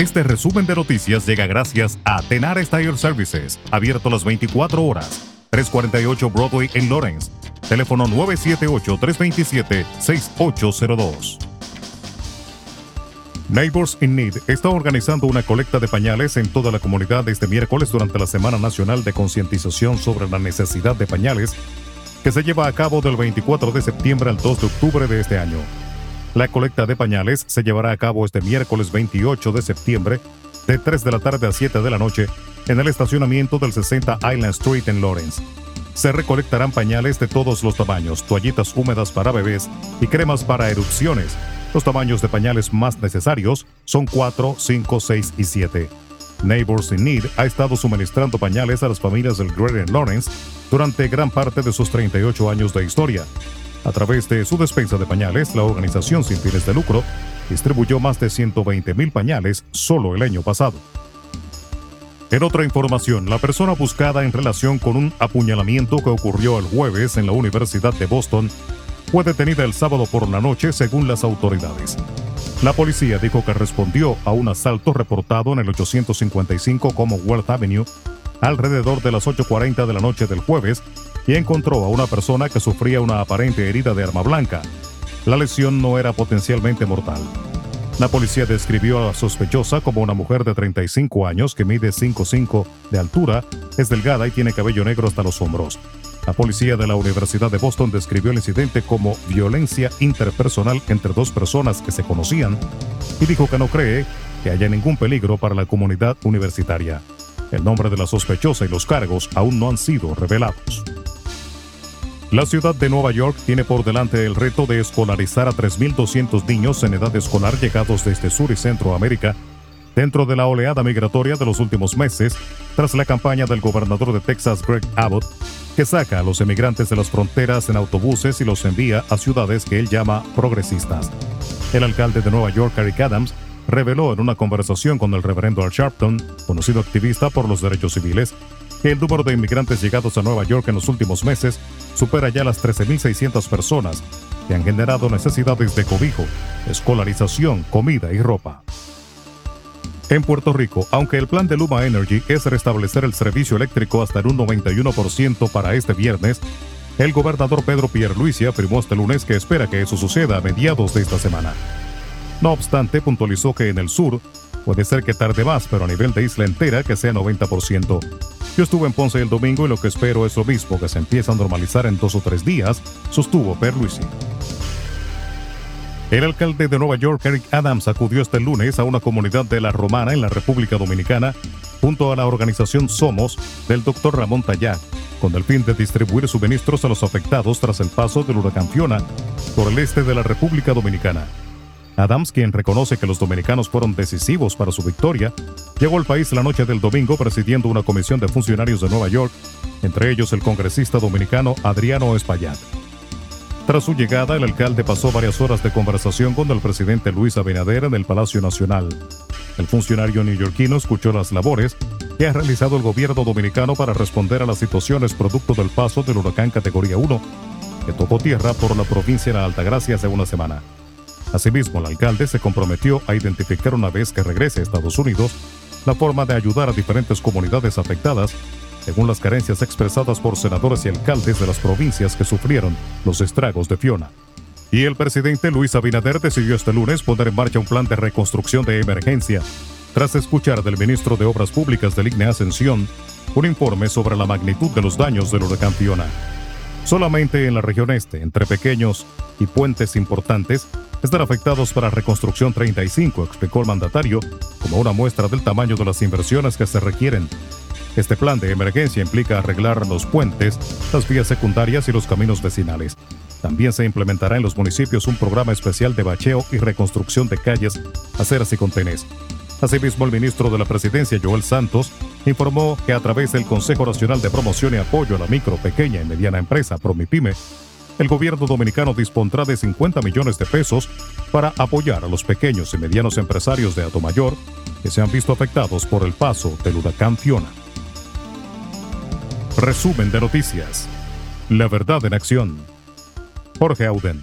Este resumen de noticias llega gracias a Tenar Tire Services, abierto las 24 horas, 348 Broadway en Lawrence. Teléfono 978-327-6802. Neighbors in Need está organizando una colecta de pañales en toda la comunidad este miércoles durante la Semana Nacional de Concientización sobre la Necesidad de Pañales, que se lleva a cabo del 24 de septiembre al 2 de octubre de este año. La colecta de pañales se llevará a cabo este miércoles 28 de septiembre, de 3 de la tarde a 7 de la noche, en el estacionamiento del 60 Island Street en Lawrence. Se recolectarán pañales de todos los tamaños, toallitas húmedas para bebés y cremas para erupciones. Los tamaños de pañales más necesarios son 4, 5, 6 y 7. Neighbors in Need ha estado suministrando pañales a las familias del Greater Lawrence durante gran parte de sus 38 años de historia. A través de su despensa de pañales, la organización sin fines de lucro distribuyó más de 120 mil pañales solo el año pasado. En otra información, la persona buscada en relación con un apuñalamiento que ocurrió el jueves en la Universidad de Boston fue detenida el sábado por la noche según las autoridades. La policía dijo que respondió a un asalto reportado en el 855 Commonwealth Avenue alrededor de las 8.40 de la noche del jueves y encontró a una persona que sufría una aparente herida de arma blanca. La lesión no era potencialmente mortal. La policía describió a la sospechosa como una mujer de 35 años que mide 5'5 de altura, es delgada y tiene cabello negro hasta los hombros. La policía de la Universidad de Boston describió el incidente como violencia interpersonal entre dos personas que se conocían y dijo que no cree que haya ningún peligro para la comunidad universitaria. El nombre de la sospechosa y los cargos aún no han sido revelados. La ciudad de Nueva York tiene por delante el reto de escolarizar a 3.200 niños en edad escolar llegados desde Sur y Centroamérica dentro de la oleada migratoria de los últimos meses, tras la campaña del gobernador de Texas, Greg Abbott, que saca a los emigrantes de las fronteras en autobuses y los envía a ciudades que él llama progresistas. El alcalde de Nueva York, Eric Adams, reveló en una conversación con el reverendo Al Sharpton, conocido activista por los derechos civiles, el número de inmigrantes llegados a Nueva York en los últimos meses supera ya las 13.600 personas que han generado necesidades de cobijo, escolarización, comida y ropa. En Puerto Rico, aunque el plan de Luma Energy es restablecer el servicio eléctrico hasta en un 91% para este viernes, el gobernador Pedro Pierluisi afirmó este lunes que espera que eso suceda a mediados de esta semana. No obstante, puntualizó que en el sur puede ser que tarde más, pero a nivel de isla entera que sea 90%. Yo estuve en Ponce el domingo y lo que espero es lo mismo, que se empiece a normalizar en dos o tres días, sostuvo Perluisi. El alcalde de Nueva York, Eric Adams, acudió este lunes a una comunidad de la Romana en la República Dominicana junto a la organización Somos del Dr. Ramón Tallá, con el fin de distribuir suministros a los afectados tras el paso del huracán Fiona por el este de la República Dominicana. Adams, quien reconoce que los dominicanos fueron decisivos para su victoria, llegó al país la noche del domingo presidiendo una comisión de funcionarios de Nueva York, entre ellos el congresista dominicano Adriano Espaillat. Tras su llegada, el alcalde pasó varias horas de conversación con el presidente Luis Abinader en el Palacio Nacional. El funcionario neoyorquino escuchó las labores que ha realizado el gobierno dominicano para responder a las situaciones producto del paso del huracán categoría 1, que tocó tierra por la provincia de Altagracia hace una semana. Asimismo, el alcalde se comprometió a identificar una vez que regrese a Estados Unidos la forma de ayudar a diferentes comunidades afectadas según las carencias expresadas por senadores y alcaldes de las provincias que sufrieron los estragos de Fiona. Y el presidente Luis Abinader decidió este lunes poner en marcha un plan de reconstrucción de emergencia, tras escuchar del ministro de Obras Públicas del IGNE Ascensión un informe sobre la magnitud de los daños del huracán Fiona. Solamente en la región este, entre pequeños y puentes importantes, están afectados para reconstrucción 35, explicó el mandatario, como una muestra del tamaño de las inversiones que se requieren. Este plan de emergencia implica arreglar los puentes, las vías secundarias y los caminos vecinales. También se implementará en los municipios un programa especial de bacheo y reconstrucción de calles, aceras y contenes. Asimismo, el ministro de la Presidencia, Joel Santos, informó que a través del Consejo Nacional de Promoción y Apoyo a la Micro, Pequeña y Mediana Empresa, Promipyme, el gobierno dominicano dispondrá de 50 millones de pesos para apoyar a los pequeños y medianos empresarios de Mayor que se han visto afectados por el paso del huracán Fiona. Resumen de noticias. La verdad en acción. Jorge Auden.